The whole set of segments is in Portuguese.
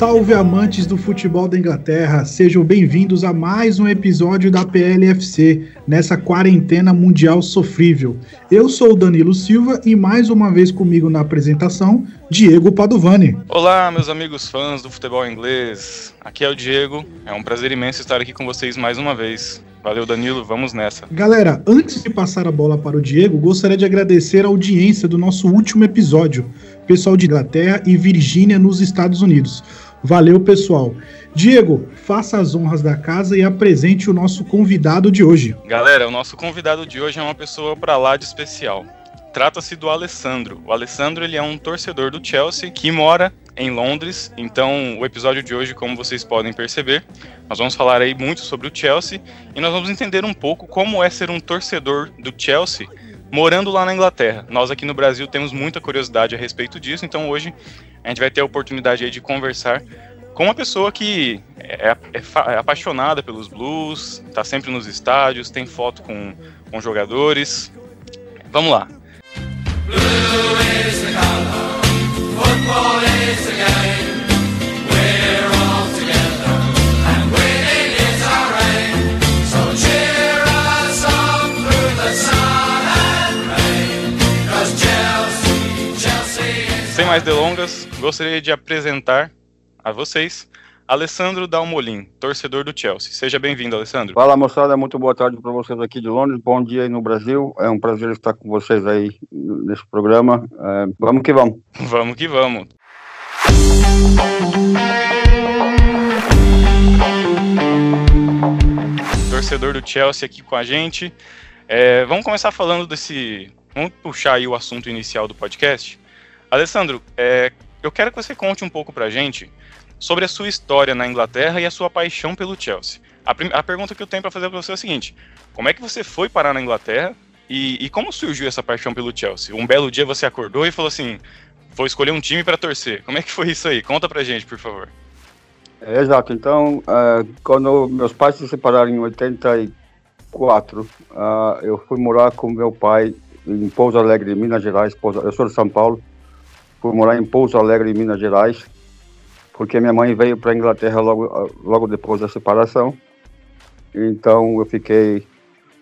Salve amantes do futebol da Inglaterra, sejam bem-vindos a mais um episódio da PLFC nessa quarentena mundial sofrível. Eu sou o Danilo Silva e mais uma vez comigo na apresentação, Diego Padovani. Olá, meus amigos fãs do futebol inglês. Aqui é o Diego. É um prazer imenso estar aqui com vocês mais uma vez. Valeu, Danilo, vamos nessa. Galera, antes de passar a bola para o Diego, gostaria de agradecer a audiência do nosso último episódio, pessoal de Inglaterra e Virgínia nos Estados Unidos. Valeu, pessoal. Diego, faça as honras da casa e apresente o nosso convidado de hoje. Galera, o nosso convidado de hoje é uma pessoa para lá de especial. Trata-se do Alessandro. O Alessandro ele é um torcedor do Chelsea que mora em Londres. Então, o episódio de hoje, como vocês podem perceber, nós vamos falar aí muito sobre o Chelsea e nós vamos entender um pouco como é ser um torcedor do Chelsea morando lá na Inglaterra. Nós aqui no Brasil temos muita curiosidade a respeito disso, então hoje a gente vai ter a oportunidade de conversar com uma pessoa que é, é, é apaixonada pelos Blues, está sempre nos estádios, tem foto com, com jogadores. Vamos lá. Sem mais delongas, gostaria de apresentar a vocês Alessandro Dalmolin, torcedor do Chelsea. Seja bem-vindo, Alessandro. Fala moçada, muito boa tarde para vocês aqui de Londres, bom dia aí no Brasil. É um prazer estar com vocês aí nesse programa. É, vamos que vamos. Vamos que vamos. Torcedor do Chelsea aqui com a gente. É, vamos começar falando desse. Vamos puxar aí o assunto inicial do podcast. Alessandro, é, eu quero que você conte um pouco pra gente sobre a sua história na Inglaterra e a sua paixão pelo Chelsea. A, a pergunta que eu tenho para fazer para você é a seguinte: como é que você foi parar na Inglaterra e, e, como surgiu essa paixão pelo Chelsea? Um belo dia você acordou e falou assim: vou escolher um time para torcer. Como é que foi isso aí? Conta pra gente, por favor. É, exato. Então, uh, quando meus pais se separaram em 84, uh, eu fui morar com meu pai em Pouso Alegre, Minas Gerais. Eu sou de São Paulo. Fui morar em Pouso Alegre, Minas Gerais, porque minha mãe veio para a Inglaterra logo, logo depois da separação. Então, eu fiquei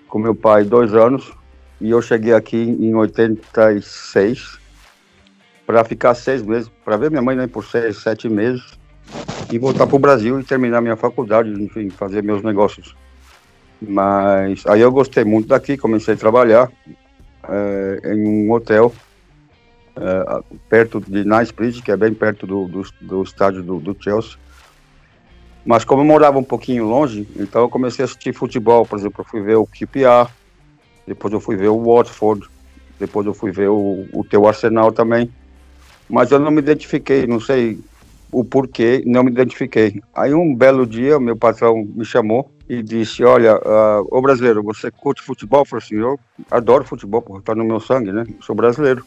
com meu pai dois anos e eu cheguei aqui em 86 para ficar seis meses, para ver minha mãe né, por seis, sete meses e voltar para o Brasil e terminar minha faculdade, enfim, fazer meus negócios. Mas aí eu gostei muito daqui, comecei a trabalhar é, em um hotel é, perto de Knightsbridge, que é bem perto do, do, do estádio do, do, Chelsea. Mas como eu morava um pouquinho longe, então eu comecei a assistir futebol. Por exemplo, eu fui ver o QPR, depois eu fui ver o Watford, depois eu fui ver o, o teu Arsenal também. Mas eu não me identifiquei, não sei o porquê, não me identifiquei. Aí um belo dia, meu patrão me chamou e disse, olha, uh, ô brasileiro, você curte futebol? Eu falei assim, eu adoro futebol, porque tá no meu sangue, né? Eu sou brasileiro.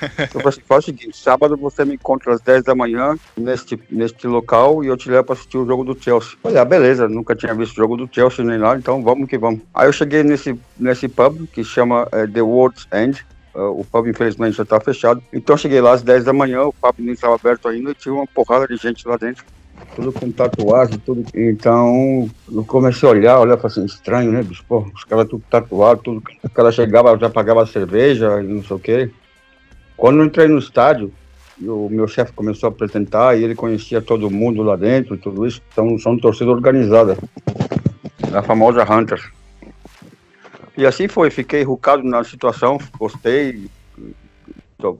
Eu falei faz o seguinte, sábado você me encontra às 10 da manhã neste, neste local e eu te levo para assistir o jogo do Chelsea. Olha, ah, beleza, nunca tinha visto o jogo do Chelsea nem nada, então vamos que vamos. Aí eu cheguei nesse, nesse pub que chama uh, The World's End, Uh, o pub, infelizmente, já está fechado. Então, cheguei lá às 10 da manhã, o pub nem estava aberto ainda e tinha uma porrada de gente lá dentro. Tudo com tatuagem, tudo. Então, eu comecei a olhar, olhar, assim, estranho, né, bicho? Pô, os caras tudo tatuado, tudo. O cara chegava, já pagava cerveja e não sei o quê. Quando eu entrei no estádio, o meu chefe começou a apresentar e ele conhecia todo mundo lá dentro, tudo isso. Então, são torcida organizada. A famosa Hunters. E assim foi, fiquei rucado na situação, gostei.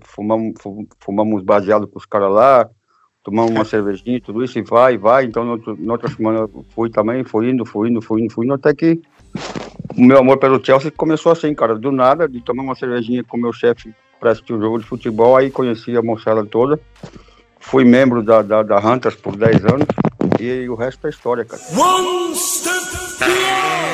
Fumamos, fumamos baseado com os caras lá, tomamos uma cervejinha, tudo isso, e vai, vai. Então, na outra semana fui também, fui indo, fui indo, fui indo, fui indo, até que o meu amor pelo Chelsea começou assim, cara, do nada, de tomar uma cervejinha com o meu chefe para assistir um jogo de futebol, aí conheci a moçada toda. Fui membro da, da, da Hunters por 10 anos e o resto é história, cara. One step.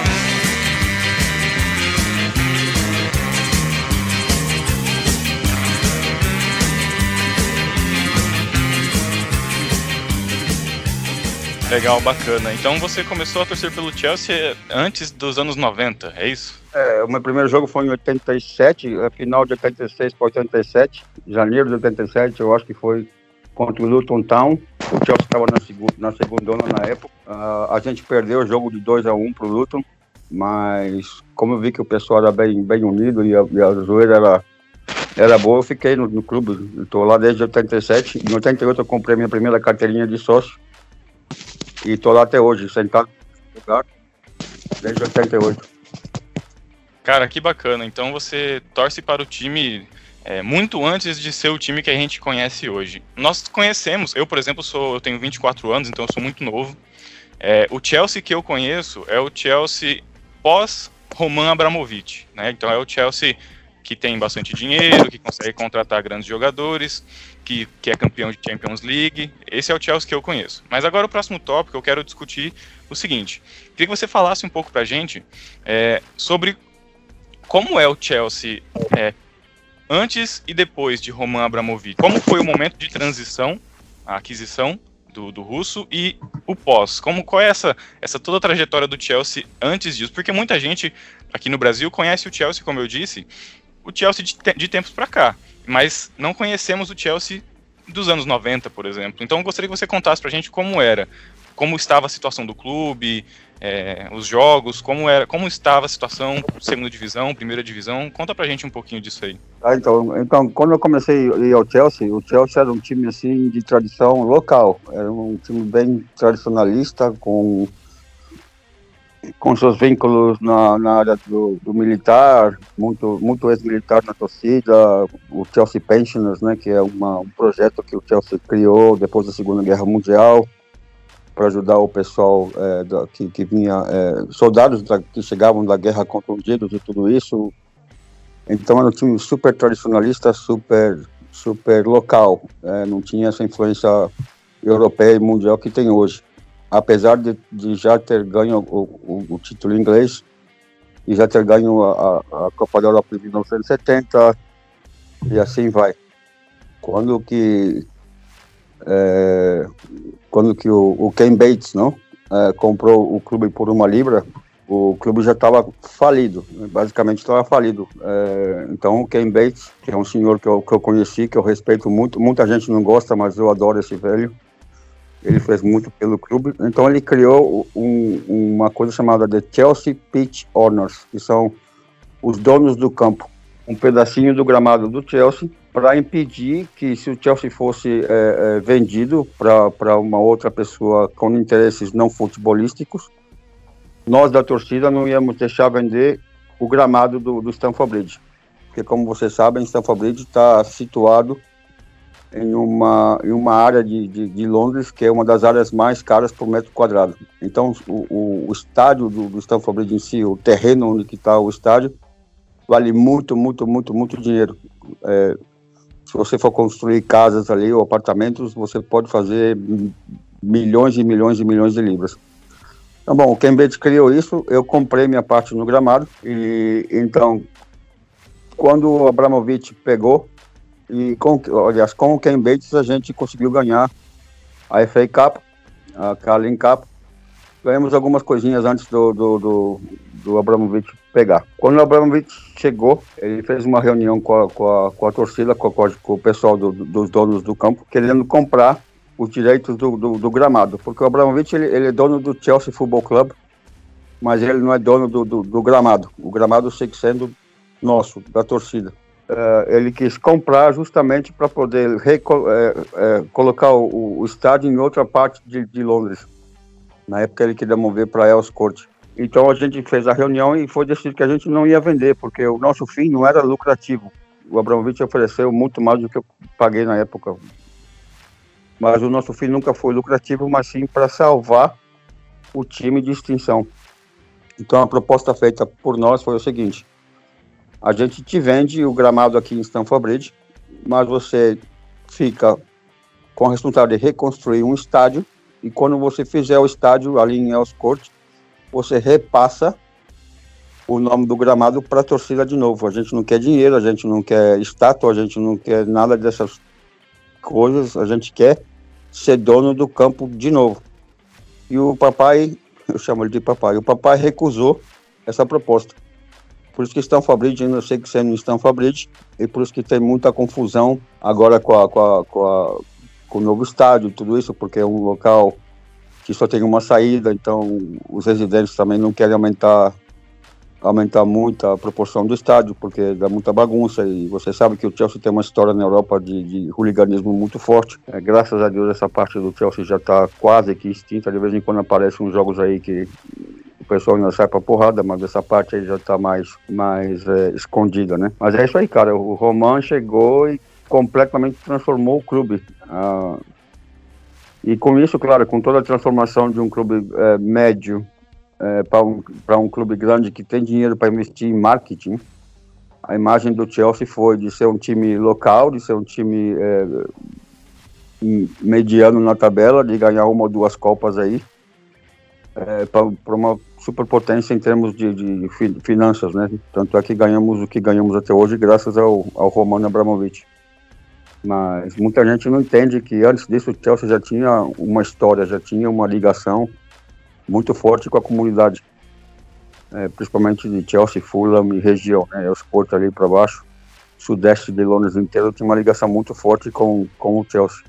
Legal, bacana. Então você começou a torcer pelo Chelsea antes dos anos 90, é isso? É, o meu primeiro jogo foi em 87, a final de 86 para 87, janeiro de 87, eu acho que foi contra o Luton Town. O Chelsea estava na, segu na segunda na época. Uh, a gente perdeu o jogo de 2 a 1 um para o Luton, mas como eu vi que o pessoal era bem, bem unido e a, e a zoeira era, era boa, eu fiquei no, no clube. Estou lá desde 87. Em 88 eu comprei minha primeira carteirinha de sócio e estou lá até hoje, sentado lugar, desde 88. Cara, que bacana. Então você torce para o time é, muito antes de ser o time que a gente conhece hoje. Nós conhecemos, eu por exemplo sou, eu tenho 24 anos, então eu sou muito novo. É, o Chelsea que eu conheço é o Chelsea pós Roman Abramovich, né? Então é o Chelsea que tem bastante dinheiro, que consegue contratar grandes jogadores, que, que é campeão de Champions League. Esse é o Chelsea que eu conheço. Mas agora o próximo tópico eu quero discutir o seguinte: queria que você falasse um pouco pra gente é, sobre como é o Chelsea é, antes e depois de Roman Abramovich? Como foi o momento de transição, a aquisição do, do russo e o pós? Como qual é essa essa toda a trajetória do Chelsea antes disso? Porque muita gente aqui no Brasil conhece o Chelsea, como eu disse, o Chelsea de, de tempos para cá, mas não conhecemos o Chelsea dos anos 90, por exemplo. Então eu gostaria que você contasse pra gente como era, como estava a situação do clube, é, os jogos, como era, como estava a situação, segunda divisão, primeira divisão. Conta pra gente um pouquinho disso aí. Ah, então, então, quando eu comecei a ir ao Chelsea, o Chelsea era um time assim de tradição local, era um time bem tradicionalista, com com seus vínculos na, na área do, do, militar, muito, muito ex-militar na torcida, o Chelsea Pensioners, né, que é uma, um projeto que o Chelsea criou depois da Segunda Guerra Mundial, para ajudar o pessoal é, da, que, que vinha, é, soldados da, que chegavam da guerra contundidos e tudo isso. Então era um time super tradicionalista, super, super local, é, não tinha essa influência europeia e mundial que tem hoje. Apesar de, de já ter ganho o, o, o, título inglês e já ter ganho a, a, Copa da Europa em 1970 e assim vai. Quando que é, quando que o, o Ken Bates não é, comprou o clube por uma libra, o clube já estava falido, basicamente estava falido. É, então o Ken Bates, que é um senhor que eu, que eu conheci, que eu respeito muito, muita gente não gosta, mas eu adoro esse velho. Ele fez muito pelo clube. Então ele criou um, uma coisa chamada The Chelsea Pitch Owners, que são os donos do campo. Um pedacinho do gramado do Chelsea para impedir que, se o Chelsea fosse é, é, vendido para uma outra pessoa com interesses não futebolísticos, nós da torcida não íamos deixar vender o gramado do, do Stamford Bridge. Porque, como vocês sabem, Stamford Bridge está situado em uma, em uma área de, de, de, Londres que é uma das áreas mais caras por metro quadrado. Então, o, o, o estádio do, do Stamford Bridge em si, o terreno onde está o estádio, vale muito, muito, muito, muito dinheiro. É, se você for construir casas ali ou apartamentos, você pode fazer milhões e milhões e milhões de libras. Então, bom, o Cambridge criou isso, eu comprei minha parte no gramado e então quando o Abramovich pegou e com, aliás, com o Cambridge a gente conseguiu ganhar a FA Cup, a Carling Cup, ganhamos algumas coisinhas antes do, do, do, do Abramovich pegar. Quando o Abramovich chegou, ele fez uma reunião com a, com a, com a torcida, com, a, com, o pessoal do, dos donos do campo, querendo comprar os direitos do, do, do gramado, porque o Abramovich ele, ele, é dono do Chelsea Football Club, mas ele não é dono do, do, do gramado. O gramado segue sendo nosso, da torcida. Uh, ele quis comprar justamente para poder é, é, colocar o, o, estádio em outra parte de, de Londres. Na época ele queria mover para Elscourt. Então a gente fez a reunião e foi decidido que a gente não ia vender, porque o nosso fim não era lucrativo. O Abramovich ofereceu muito mais do que eu paguei na época. Mas o nosso fim nunca foi lucrativo, mas sim para salvar o time de extinção. Então a proposta feita por nós foi o seguinte: a gente te vende o gramado aqui em Stamford Bridge, mas você fica com a responsabilidade de reconstruir um estádio e quando você fizer o estádio ali em Elscourt, você repassa o nome do gramado para a torcida de novo. A gente não quer dinheiro, a gente não quer estátua, a gente não quer nada dessas coisas, a gente quer ser dono do campo de novo. E o papai, eu chamo ele de papai, o papai recusou essa proposta. Por isso que estão Fabrício, ainda sei que você não estão Fabrício, e por isso que tem muita confusão agora com, a, com, a, com, a, com o novo estádio, tudo isso, porque é um local que só tem uma saída, então os residentes também não querem aumentar aumentar muito a proporção do estádio, porque dá muita bagunça. E você sabe que o Chelsea tem uma história na Europa de, de hooliganismo muito forte. É, graças a Deus, essa parte do Chelsea já está quase que extinta. De vez em quando aparecem uns jogos aí que o pessoal ainda sai pra porrada, mas essa parte aí já está mais, mais é, escondida, né? Mas é isso aí, cara. O Roman chegou e completamente transformou o clube. Ah, e com isso, claro, com toda a transformação de um clube é, médio é, para um, um clube grande que tem dinheiro para investir em marketing, a imagem do Chelsea foi de ser um time local, de ser um time é, mediano na tabela, de ganhar uma ou duas copas aí, é, para uma superpotência em termos de, de, finanças, né? Tanto é que ganhamos o que ganhamos até hoje graças ao, ao Romano Abramovich. Mas muita gente não entende que antes disso o Chelsea já tinha uma história, já tinha uma ligação muito forte com a comunidade, é, principalmente de Chelsea, Fulham e região, né, os portos ali para baixo, sudeste de Londres inteiro tinha uma ligação muito forte com, com o Chelsea.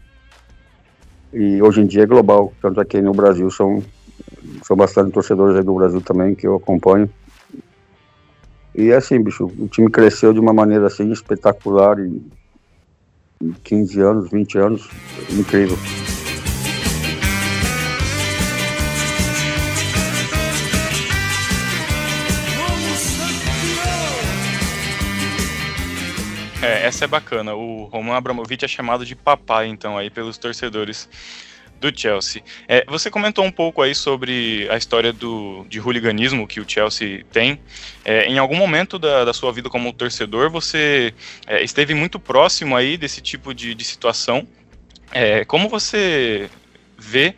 E hoje em dia é global, tanto aqui no Brasil são, são bastante torcedores aí do Brasil também que eu acompanho. E é assim, bicho, o time cresceu de uma maneira assim espetacular em 15 anos, 20 anos, incrível. Essa é bacana. O Roman Abramovich é chamado de papai, então, aí pelos torcedores do Chelsea. É, você comentou um pouco aí sobre a história do, de hooliganismo que o Chelsea tem. É, em algum momento da, da, sua vida como torcedor, você é, esteve muito próximo aí desse tipo de, de situação. É, como você vê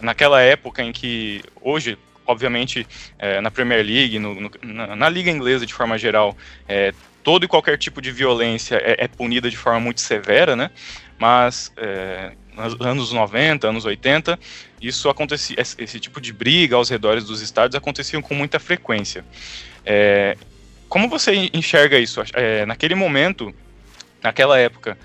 naquela época em que hoje obviamente, é, na Premier League, no, no, na, na, Liga Inglesa de forma geral, é, todo e qualquer tipo de violência é, é punida de forma muito severa, né? Mas é, nos anos 90, anos 80, isso acontecia, esse tipo de briga aos redores dos estádios aconteciam com muita frequência. É, como você enxerga isso? É, naquele momento, naquela época,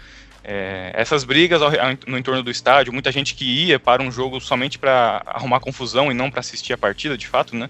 é, essas brigas ao, no entorno do estádio, muita gente que ia para um jogo somente para arrumar confusão e não para assistir a partida, de fato, né?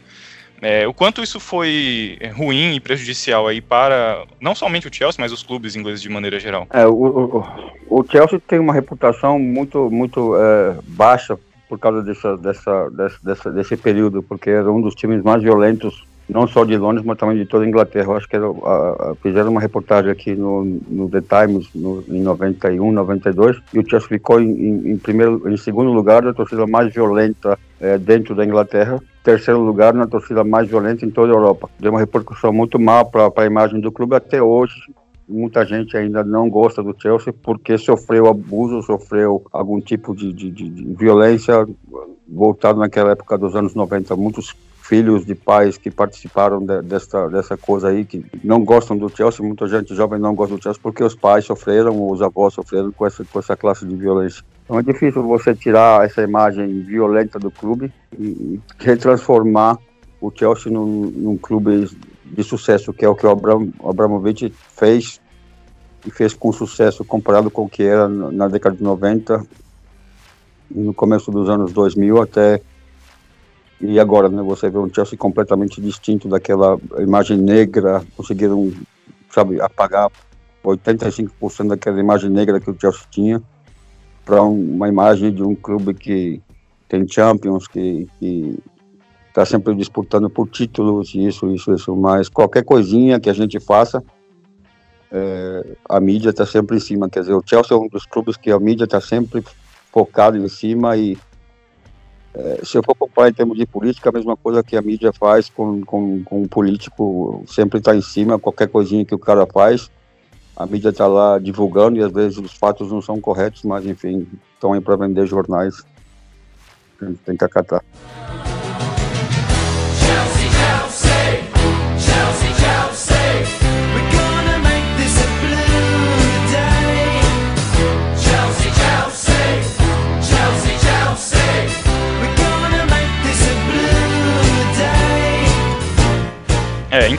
É, o quanto isso foi é, ruim e prejudicial aí para não somente o Chelsea, mas os clubes ingleses de maneira geral? É, o, o, o Chelsea tem uma reputação muito, muito é, baixa por causa dessa, dessa, dessa, desse período, porque era um dos times mais violentos, não só de Londres, mas também de toda a Inglaterra. Eu acho que era, a, a, fizeram uma reportagem aqui no, no The Times no, em 91, 92, e o Chelsea ficou em, em, em primeiro, em segundo lugar da torcida mais violenta é, dentro da Inglaterra terceiro lugar na torcida mais violenta em toda a Europa. Deu uma repercussão muito mal para a imagem do clube até hoje. Muita gente ainda não gosta do Chelsea porque sofreu abuso, sofreu algum tipo de, de, de, de violência voltado naquela época dos anos 90. Muitos filhos de pais que participaram de, dessa, dessa coisa aí, que não gostam do Chelsea, muita gente jovem não gosta do Chelsea porque os pais sofreram, os avós sofreram com essa, com essa classe de violência. Então é difícil você tirar essa imagem violenta do clube e, retransformar o Chelsea num, num, clube de sucesso, que é o que o Abram, Abramovich fez e fez com sucesso comparado com o que era na década de 90 e no começo dos anos 2000 até e agora, né, você vê um Chelsea completamente distinto daquela imagem negra, conseguiram, sabe, apagar 85% daquela imagem negra que o Chelsea tinha para uma imagem de um clube que tem Champions, que está sempre disputando por títulos, isso, isso, isso, mas qualquer coisinha que a gente faça, é, a mídia está sempre em cima, quer dizer, o Chelsea é um dos clubes que a mídia está sempre focado em cima e é, se eu for comparar em termos de política, a mesma coisa que a mídia faz com, com, com o político, sempre está em cima, qualquer coisinha que o cara faz, a mídia está lá divulgando e às vezes os fatos não são corretos, mas enfim, estão aí para vender jornais. Tem que acatar.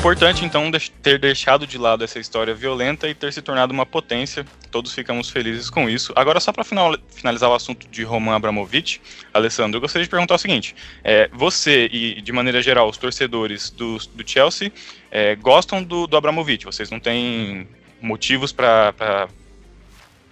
Importante então ter deixado de lado essa história violenta e ter se tornado uma potência. Todos ficamos felizes com isso. Agora, só para finalizar o assunto de Roman Abramovich, Alessandro, eu gostaria de perguntar o seguinte: é, você e de maneira geral os torcedores do, do Chelsea é, gostam do, do Abramovich? Vocês não têm motivos para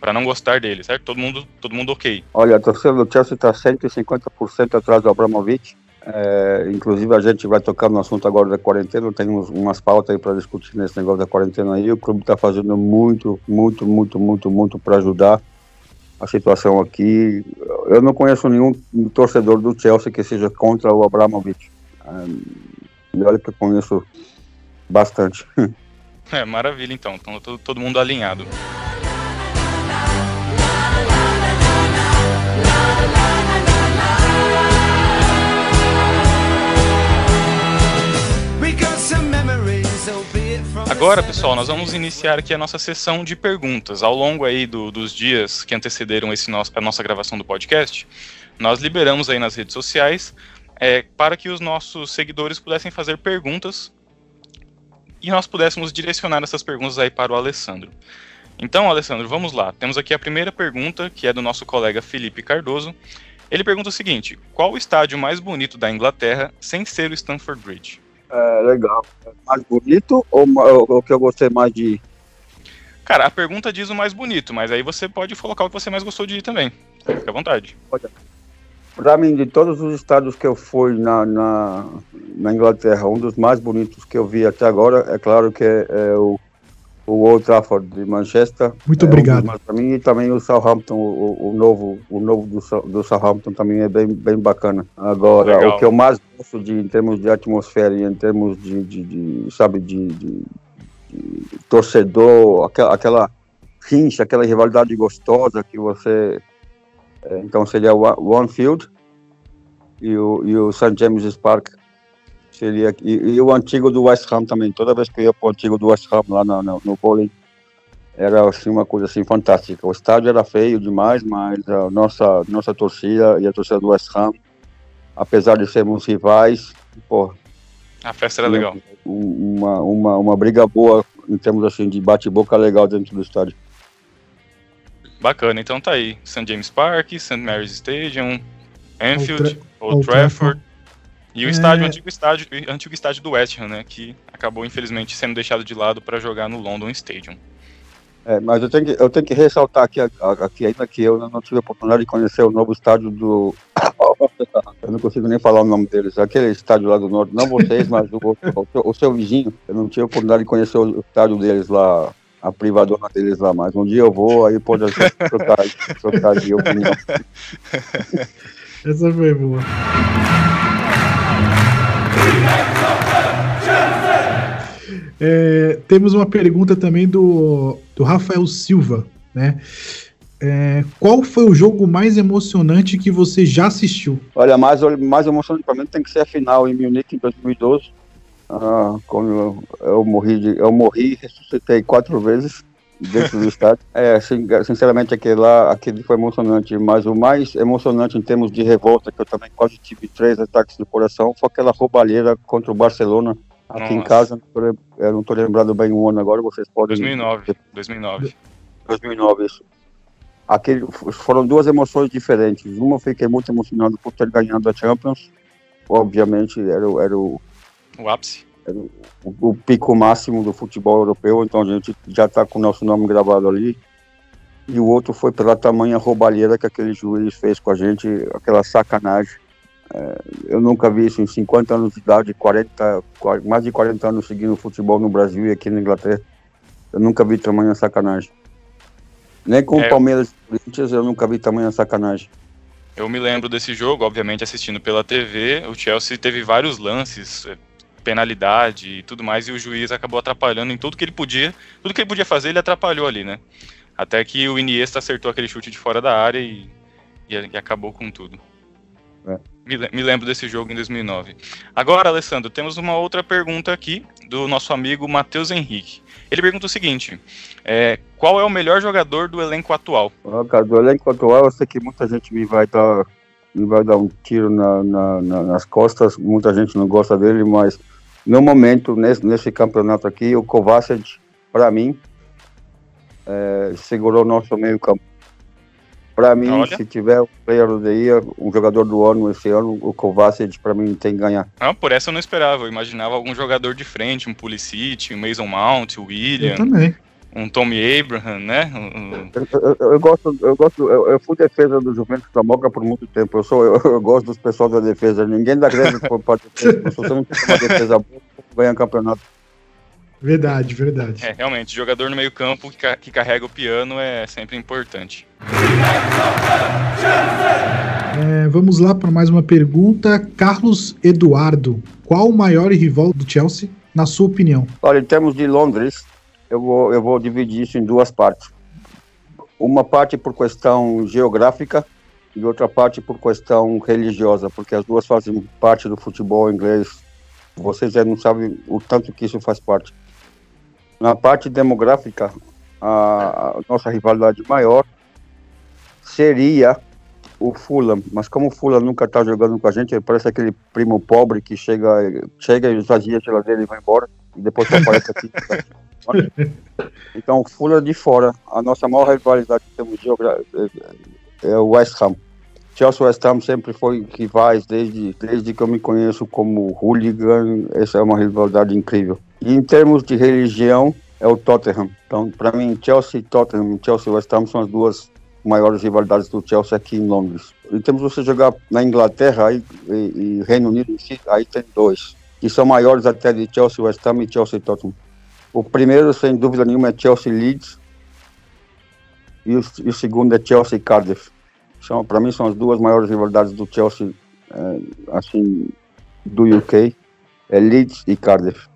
para não gostar dele, certo? Todo mundo, todo mundo ok. Olha, a torcida do Chelsea está 150% atrás do Abramovich. É, inclusive a gente vai tocar no assunto agora da quarentena, tem uns, umas pautas aí para discutir nesse negócio da quarentena aí. O clube está fazendo muito, muito, muito, muito, muito para ajudar a situação aqui. Eu não conheço nenhum torcedor do Chelsea que seja contra o Abramovich. É, olha que eu conheço bastante. É, maravilha então, então todo, todo mundo alinhado. Agora, pessoal, nós vamos iniciar aqui a nossa sessão de perguntas. Ao longo aí do, dos dias que antecederam esse nosso, a nossa gravação do podcast, nós liberamos aí nas redes sociais é, para que os nossos seguidores pudessem fazer perguntas e nós pudéssemos direcionar essas perguntas aí para o Alessandro. Então, Alessandro, vamos lá. Temos aqui a primeira pergunta, que é do nosso colega Felipe Cardoso. Ele pergunta o seguinte: qual o estádio mais bonito da Inglaterra sem ser o Stamford Bridge? É, legal. Mais bonito ou o que eu gostei mais de ir? Cara, a pergunta diz o mais bonito, mas aí você pode colocar o que você mais gostou de ir também. Fica à vontade. Para mim, de todos os estados que eu fui na, na, na, Inglaterra, um dos mais bonitos que eu vi até agora, é claro que é, é o o Old Trafford de Manchester. Muito obrigado. É um mim e também o Southampton, o, o, novo, o novo do, do Southampton também é bem, bem bacana. Agora, Legal. o que eu mais gosto de, em termos de atmosfera e em termos de, de, de sabe, de, de, de, torcedor, aquela, aquela rincha, aquela rivalidade gostosa que você... É, então seria o Anfield e o, e o St. James's Park Seria, e, e, o antigo do West Ham também. Toda vez que eu ia para o antigo do West Ham lá no, no, no bowling, era assim, uma coisa assim fantástica. O estádio era feio demais, mas a nossa, nossa torcida e a torcida do West Ham, apesar de sermos rivais, pô, a festa era legal. Uma, uma, uma briga boa em termos assim de bate-boca legal dentro do estádio. Bacana, então tá aí. St. James Park, St. Mary's Stadium, Anfield, Old, Trafford. E o é... estádio, o antigo estádio, antigo estádio do West Ham, né, que acabou infelizmente sendo deixado de lado para jogar no London Stadium. É, mas eu tenho que, eu tenho que ressaltar aqui, aqui ainda que eu não tive a oportunidade de conhecer o novo estádio do. eu não consigo nem falar o nome deles. Aquele estádio lá do norte, não vocês, mas o, o, o seu vizinho. Eu não tive a oportunidade de conhecer o estádio deles lá, a privadona deles lá, mas um dia eu vou, aí pode trocar, trocar de opinião. Essa foi boa. É, temos uma pergunta também do, do Rafael Silva, né? É, qual foi o jogo mais emocionante que você já assistiu? Olha, mais, mais emocionante para mim tem que ser a final em Munique em 2012. Ah, quando eu, eu morri, de, eu morri ressuscitei quatro vezes dentro do estádio. É, sinceramente, aquele lá, aquele foi emocionante, mas o mais emocionante em termos de revolta, que eu também quase tive três ataques do coração, foi aquela roubalheira contra o Barcelona, aqui Nossa. em casa. Eu não estou lembrado bem o ano agora, vocês podem... 2009, 2009. 2009, isso. Aquele, foram duas emoções diferentes. Uma, eu fiquei muito emocionado por ter ganhado a Champions. Obviamente, era, era o... O ápice o, o, pico máximo do futebol europeu, então a gente já está com o nosso nome gravado ali. E o outro foi pela tamanha roubalheira que aquele juiz fez com a gente, aquela sacanagem. É, eu nunca vi isso em 50 anos de idade, 40, mais de 40 anos seguindo futebol no Brasil e aqui na Inglaterra. Eu nunca vi tamanha sacanagem. Nem com é, o Palmeiras e Corinthians eu nunca vi tamanha sacanagem. Eu me lembro desse jogo, obviamente assistindo pela TV. O Chelsea teve vários lances penalidade e tudo mais, e o juiz acabou atrapalhando em tudo que ele podia. Tudo que ele podia fazer, ele atrapalhou ali, né? Até que o Iniesta acertou aquele chute de fora da área e, e, e acabou com tudo. É. Me, me, lembro desse jogo em 2009. Agora, Alessandro, temos uma outra pergunta aqui do nosso amigo Matheus Henrique. Ele pergunta o seguinte: é, qual é o melhor jogador do elenco atual? Ah, cara, do elenco atual, eu sei que muita gente me vai dar, me vai dar um tiro na, na, na, nas costas, muita gente não gosta dele, mas no momento, nesse, nesse campeonato aqui, o Kovacic, para mim, é, segurou nosso meio campo. Para mim, Olha. se tiver um player do dia, um jogador do ano esse ano, o Kovacic para mim tem que ganhar. Ah, por essa eu não esperava. Eu imaginava algum jogador de frente, um Pulisic, um Mason Mount, o Eu William, também. Um Tommy Abraham, né? Um- um- Eu, eu- eu gosto, eu gosto, eu, eu fui defesa do Juventus da Moca por muito tempo. Eu sou, eu, eu gosto dos pessoal da defesa. Ninguém crédito por para defesa. Se você não tem uma defesa boa, ganha campeonato. Verdade, verdade. É, realmente, jogador no meio-campo que, ca- que carrega o piano é sempre importante. É, vamos lá para mais uma pergunta. Carlos Eduardo, qual o maior rival do Chelsea, na sua opinião? Olha, em termos de Londres, eu vou, eu vou dividir isso em duas partes. Uma parte por questão geográfica e outra parte por questão religiosa, porque as duas fazem parte do futebol inglês. Vocês já não sabem o tanto que isso faz parte. Na parte demográfica, a, nossa rivalidade maior seria o Fulham, mas como o Fulham nunca está jogando com a gente, ele parece aquele primo pobre que chega, chega esvazia a geladeira e vai embora, e depois aparece aqui. Então, o Fulham de fora, a nossa maior rivalidade que temos é, é o West Ham. Chelsea e West Ham sempre foi rivais desde, desde que eu me conheço como hooligan, essa é uma rivalidade incrível. E em termos de religião, é o Tottenham. Então, para mim, Chelsea e Tottenham, Chelsea e West Ham são as duas maiores rivalidades do Chelsea aqui em Londres. E temos você jogar na Inglaterra aí, e, e Reino Unido em si, aí tem dois, que são maiores até de Chelsea e West Ham e Chelsea e Tottenham. O primeiro, sem dúvida nenhuma, é Chelsea Leeds, e o, e o segundo é Chelsea Cardiff. São, para mim, são as duas maiores rivalidades do Chelsea, eh, assim, do UK, é Leeds e Cardiff.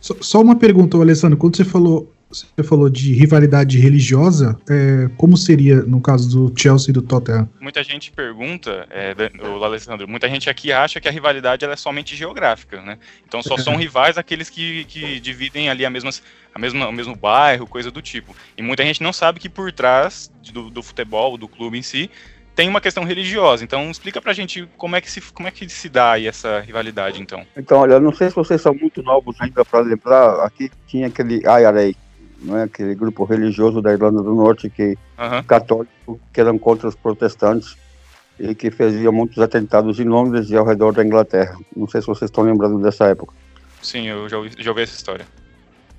Só, só uma pergunta, Alessandro. Quando você falou, você falou de rivalidade religiosa, é, como seria no caso do Chelsea e do Tottenham? Muita gente pergunta, é, o Alessandro, muita gente aqui acha que a rivalidade ela é somente geográfica, né? Então só são rivais aqueles que, que dividem ali a mesma, a mesma, o mesmo bairro, coisa do tipo. E muita gente não sabe que por trás do, do futebol, do clube em si, tem uma questão religiosa. Então explica pra gente como é que se, como é que se dá aí essa rivalidade, então. Então, olha, eu não sei se vocês são muito novos ainda para lembrar, aqui tinha aquele IRA, não é? aquele grupo religioso da Irlanda do Norte que Aham. católico que eram contra os protestantes e que faziam muitos atentados em Londres e ao redor da Inglaterra. Não sei se vocês estão lembrando dessa época. Sim, eu já ouvi, já ouvi essa história.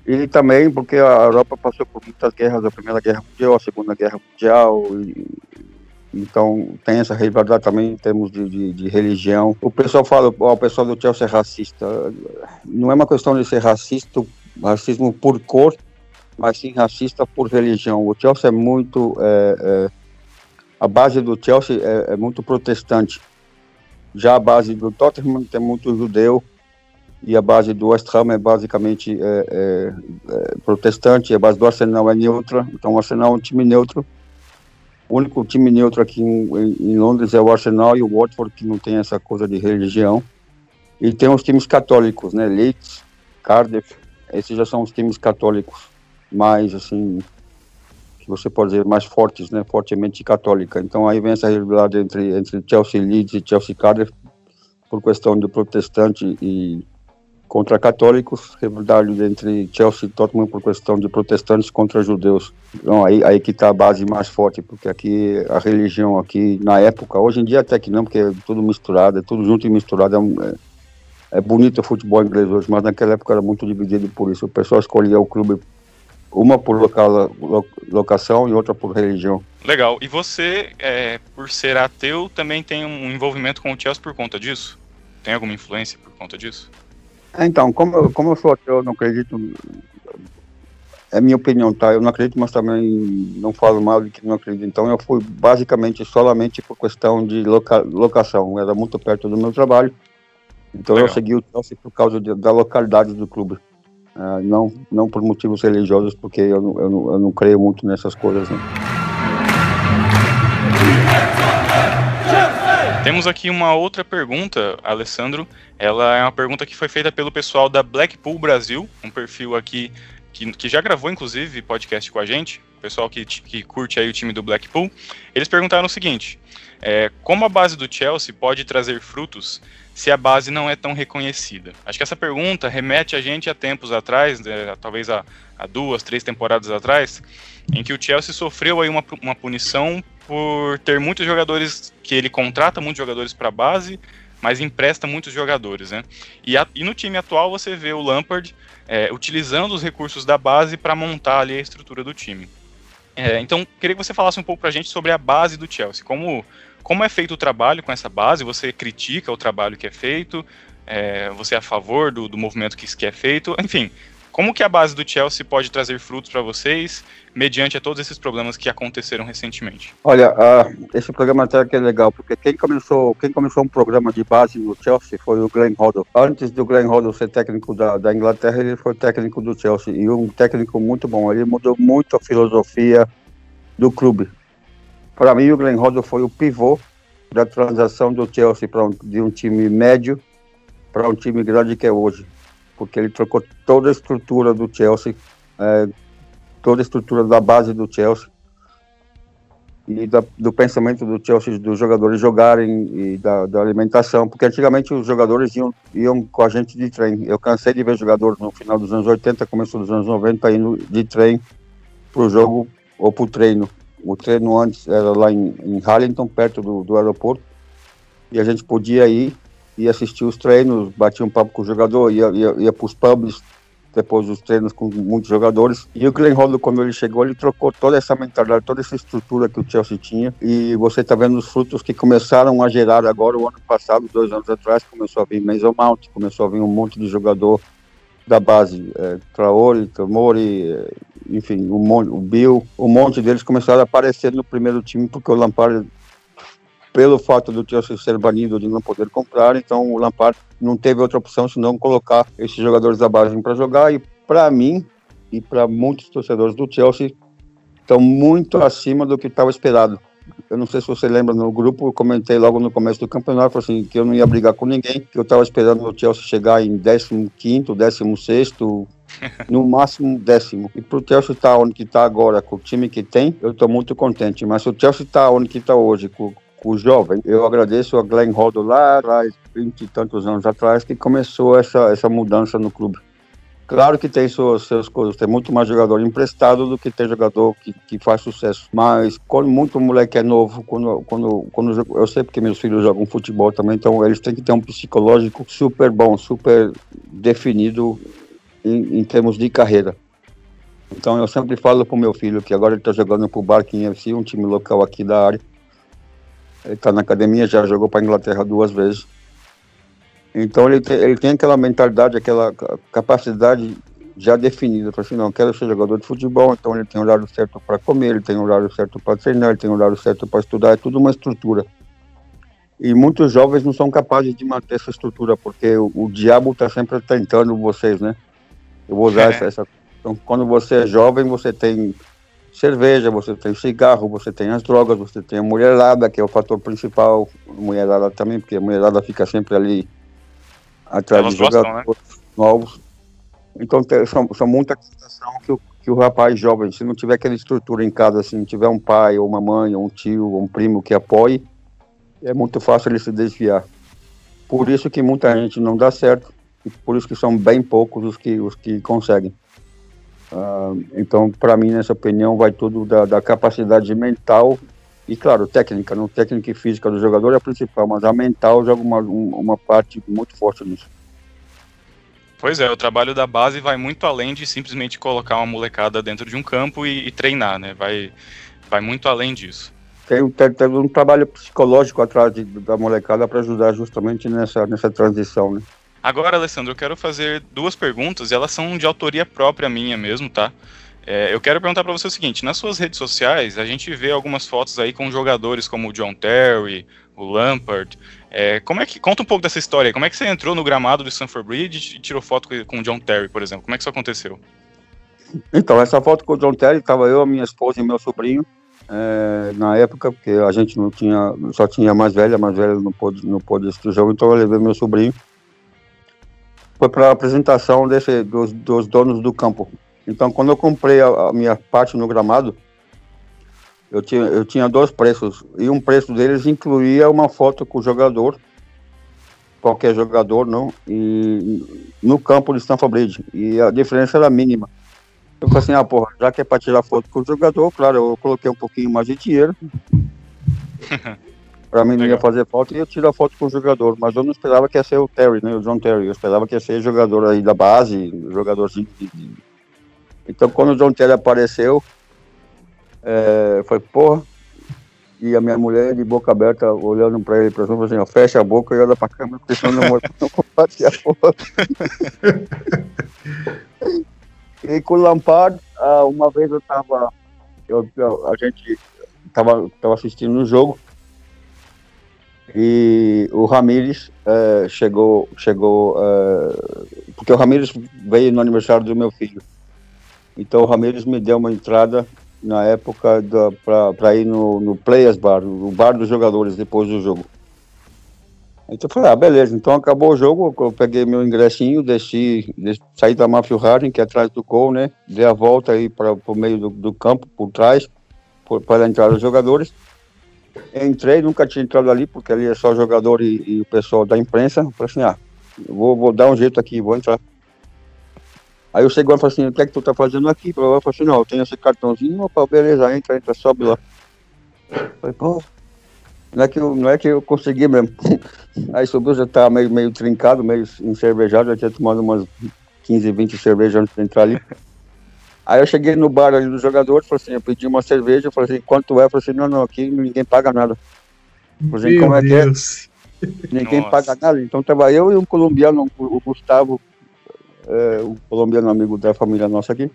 E também porque a Europa passou por muitas guerras, a Primeira Guerra Mundial, a Segunda Guerra Mundial, e, então tem essa rivalidade também em termos de, de, de religião. O pessoal fala, ó, o pessoal do Chelsea é racista. Não é uma questão de ser racista, racismo por cor, mas sim racista por religião. O Chelsea é muito... é, é, a base do Chelsea é, é muito protestante. Já a base do Tottenham tem muito judeu, e a base do West Ham é basicamente é, é, é, protestante, a base do Arsenal é neutra, então o Arsenal é um time neutro. O único time neutro aqui em, em- Londres é o Arsenal e o Watford, que não tem essa coisa de religião. E tem os times católicos, né? Leeds, Cardiff, esses já são os times católicos mais, assim, que você pode dizer, mais fortes, né? Fortemente católica. Então aí vem essa rivalidade entre, entre Chelsea Leeds e Chelsea Cardiff, por questão de protestante e contra católicos, rivalidade entre Chelsea e Tottenham por questão de protestantes contra judeus. Então aí, aí que está a base mais forte, porque aqui a religião aqui na época, hoje em dia até que não, porque é tudo misturado, é tudo junto e misturado, é, é, é bonito o futebol inglês hoje, mas naquela época era muito dividido por isso. O pessoal escolhia o clube uma por local, lo- locação e outra por religião. Legal. E você, é, por ser ateu, também tem um envolvimento com o Chelsea por conta disso? Tem alguma influência por conta disso? Então, como eu, como eu sou ateu, eu não acredito. É minha opinião, tá? Eu não acredito, mas também não falo mal de que não acredito. Então, eu fui basicamente solamente por questão de loca, locação. Era muito perto do meu trabalho. Então, eu Legal. segui o Chelsea por causa de- da localidade do clube. Ah, não, não por motivos religiosos, porque eu não, eu não, eu não creio muito nessas coisas. Né? Temos aqui uma outra pergunta, Alessandro. Ela é uma pergunta que foi feita pelo pessoal da Blackpool Brasil, um perfil aqui que, que já gravou, inclusive, podcast com a gente, pessoal que, que curte aí o time do Blackpool. Eles perguntaram o seguinte: É, como a base do Chelsea pode trazer frutos se a base não é tão reconhecida? Acho que essa pergunta remete a gente a tempos atrás, né, talvez a, a, duas, três temporadas atrás, em que o Chelsea sofreu aí uma, uma punição por ter muitos jogadores que ele contrata muitos jogadores para a base, mas empresta muitos jogadores, né? E, a, e no time atual você vê o Lampard é, utilizando os recursos da base para montar ali a estrutura do time. É, então, queria que você falasse um pouco para a gente sobre a base do Chelsea, como como é feito o trabalho com essa base? Você critica o trabalho que é feito? É, você é a favor do, do movimento que, que é feito? Enfim, como que a base do Chelsea pode trazer frutos para vocês, mediante a todos esses problemas que aconteceram recentemente? Olha, uh, esse programa até que é legal, porque quem começou, quem começou um programa de base no Chelsea foi o Glenn Hoddle. Antes do Glenn Hoddle ser técnico da, da Inglaterra, ele foi técnico do Chelsea, e um técnico muito bom. Ele mudou muito a filosofia do clube. Para mim, o Glenn Hoddle foi o pivô da transação do Chelsea para um, de um time médio para um time grande que é hoje, porque ele trocou toda a estrutura do Chelsea, é, toda a estrutura da base do Chelsea e da, do pensamento do Chelsea dos jogadores jogarem e da, da, alimentação, porque antigamente os jogadores iam, iam com a gente de trem. Eu cansei de ver jogadores no final dos anos 80, começo dos anos 90 indo de trem para o jogo ou para o treino. O treino antes era lá em, em Harlington, perto do, do aeroporto, e a gente podia ir e assistir os treinos, batia um papo com o jogador, ia, ia, ia para os pubs depois dos treinos com muitos jogadores. E o Glenn Hoddle, quando ele chegou, ele trocou toda essa mentalidade, toda essa estrutura que o Chelsea tinha. E você está vendo os frutos que começaram a gerar agora, o ano passado, dois anos atrás, começou a vir Mason Mount, começou a vir um monte de jogador da base, é, Traore, Tomori, é, enfim, o, o Bill, um monte deles começaram a aparecer no primeiro time porque o Lampard, pelo fato do Chelsea ser banido de não poder comprar, então o Lampard não teve outra opção senão colocar esses jogadores da base para jogar e para mim e para muitos torcedores do Chelsea estão muito acima do que estava esperado. Eu não sei se você lembra, no grupo eu comentei logo no começo do campeonato assim, que eu não ia brigar com ninguém, que eu estava esperando o Chelsea chegar em 15º, 16º, no máximo décimo. E pro Chelsea estar tá onde está agora, com o time que tem, eu estou muito contente. Mas se o Chelsea está onde está hoje, com o jovem, eu agradeço a Glenn Hoddle lá atrás, 20 e tantos anos atrás, que começou essa, essa mudança no clube. Claro que tem suas, suas coisas, tem muito mais jogador emprestado do que tem jogador que, que faz sucesso. Mas quando muito moleque é novo, quando, quando, quando eu sei porque meus filhos jogam futebol também, então eles têm que ter um psicológico super bom, super definido em, em termos de carreira. Então eu sempre falo pro meu filho que agora ele está jogando pro Barking FC, um time local aqui da área. Ele está na academia, já jogou para Inglaterra duas vezes. Então ele tem, ele tem aquela mentalidade, aquela capacidade já definida. Para assim, não, quero ser jogador de futebol, então ele tem o horário certo para comer, ele tem o horário certo para treinar, ele tem o horário certo para estudar, é tudo uma estrutura. E muitos jovens não são capazes de manter essa estrutura, porque o, o diabo está sempre tentando vocês, né? Eu vou usar é. essa, essa. Então, quando você é jovem, você tem cerveja, você tem cigarro, você tem as drogas, você tem a mulherada, que é o fator principal. Mulherada também, porque a mulherada fica sempre ali atrás Elas de jogadores né? novos. Então, tem, são, são muita questão que o, que o rapaz jovem, se não tiver aquela estrutura em casa, se não tiver um pai, ou uma mãe, ou um tio, ou um primo que apoie, é muito fácil ele se desviar. Por isso que muita gente não dá certo, e por isso que são bem poucos os que, os que conseguem. Uh, então, para mim, nessa opinião, vai tudo da, da, capacidade mental e, claro, técnica. Não técnica e física do jogador é a principal, mas a mental joga uma, uma parte muito forte nisso. Pois é, o trabalho da base vai muito além de simplesmente colocar uma molecada dentro de um campo e, e treinar, né? Vai, vai muito além disso. Tem, tem, tem um trabalho psicológico atrás de, da molecada para ajudar justamente nessa, nessa transição, né? Agora, Alessandro, eu quero fazer duas perguntas e elas são de autoria própria minha mesmo, tá? É, eu quero perguntar para você o seguinte: nas suas redes sociais, a gente vê algumas fotos aí com jogadores como o John Terry, o Lampard. É, como é que conta um pouco dessa história? Como é que você entrou no gramado do Stanford Bridge e tirou foto com o John Terry, por exemplo? Como é que isso aconteceu? Então, essa foto com o John Terry, estava eu, a minha esposa e meu sobrinho. É, na época, porque a gente não tinha, só tinha mais velha, mais velha não pôde, não pôde assistir o jogo, então eu levei meu sobrinho foi para a apresentação desse, dos, dos, donos do campo. Então, quando eu comprei a, a, minha parte no gramado, Eu tinha, eu tinha dois preços, e um preço deles incluía uma foto com o jogador, qualquer jogador, não, e no campo de Stanford Bridge, e a diferença era mínima. Eu falei assim, ah, porra, já que é para tirar foto com o jogador, claro, eu coloquei um pouquinho mais de dinheiro. para mim não ia fazer falta e eu tiro a foto com o jogador, mas eu não esperava que ia ser o Terry, né, o John Terry, eu esperava que ia ser jogador aí da base, jogadorzinho de... Então quando o John Terry apareceu, é, foi, porra, e a minha mulher de boca aberta, olhando para ele, para assim, ó, fecha a boca e olha para a câmera, porque senão não, não compartilha a foto. e com o Lampard, ah, uma vez eu tava, eu, a gente tava, tava assistindo um jogo, e o Ramires é, chegou, chegou é, porque o Ramires veio no aniversário do meu filho. Então o Ramires me deu uma entrada na época para ir no, no Players Bar, o bar dos jogadores depois do jogo. Então eu falei, ah, beleza, então acabou o jogo, eu peguei meu ingressinho, desci, desci saí da Mafia Harden, que é atrás do gol, né? Dei a volta aí para o meio do, do, campo, por trás, para entrar os jogadores. Entrei, nunca tinha entrado ali, porque ali é só jogador e, e o pessoal da imprensa. Falei assim, ah, vou, vou dar um jeito aqui, vou entrar. Aí chegou e falei assim, o que é que tu tá fazendo aqui? Eu falei assim, não, eu tenho esse cartãozinho, opa, beleza, entra, entra, sobe lá. Falei, pô, não é que eu, não é que eu consegui mesmo. Aí subiu, já tava meio, meio trincado, meio encervejado, já tinha tomado umas 15, 20 cervejas antes de entrar ali. Aí eu cheguei no bar ali dos jogadores, falei assim, eu pedi uma cerveja, falei assim, quanto é? Eu falei assim, não, não, aqui ninguém paga nada. Falei, como é que é? Ninguém Nossa. paga nada. Então tava eu e um colombiano, o Gustavo, é, o colombiano amigo da família nossa aqui.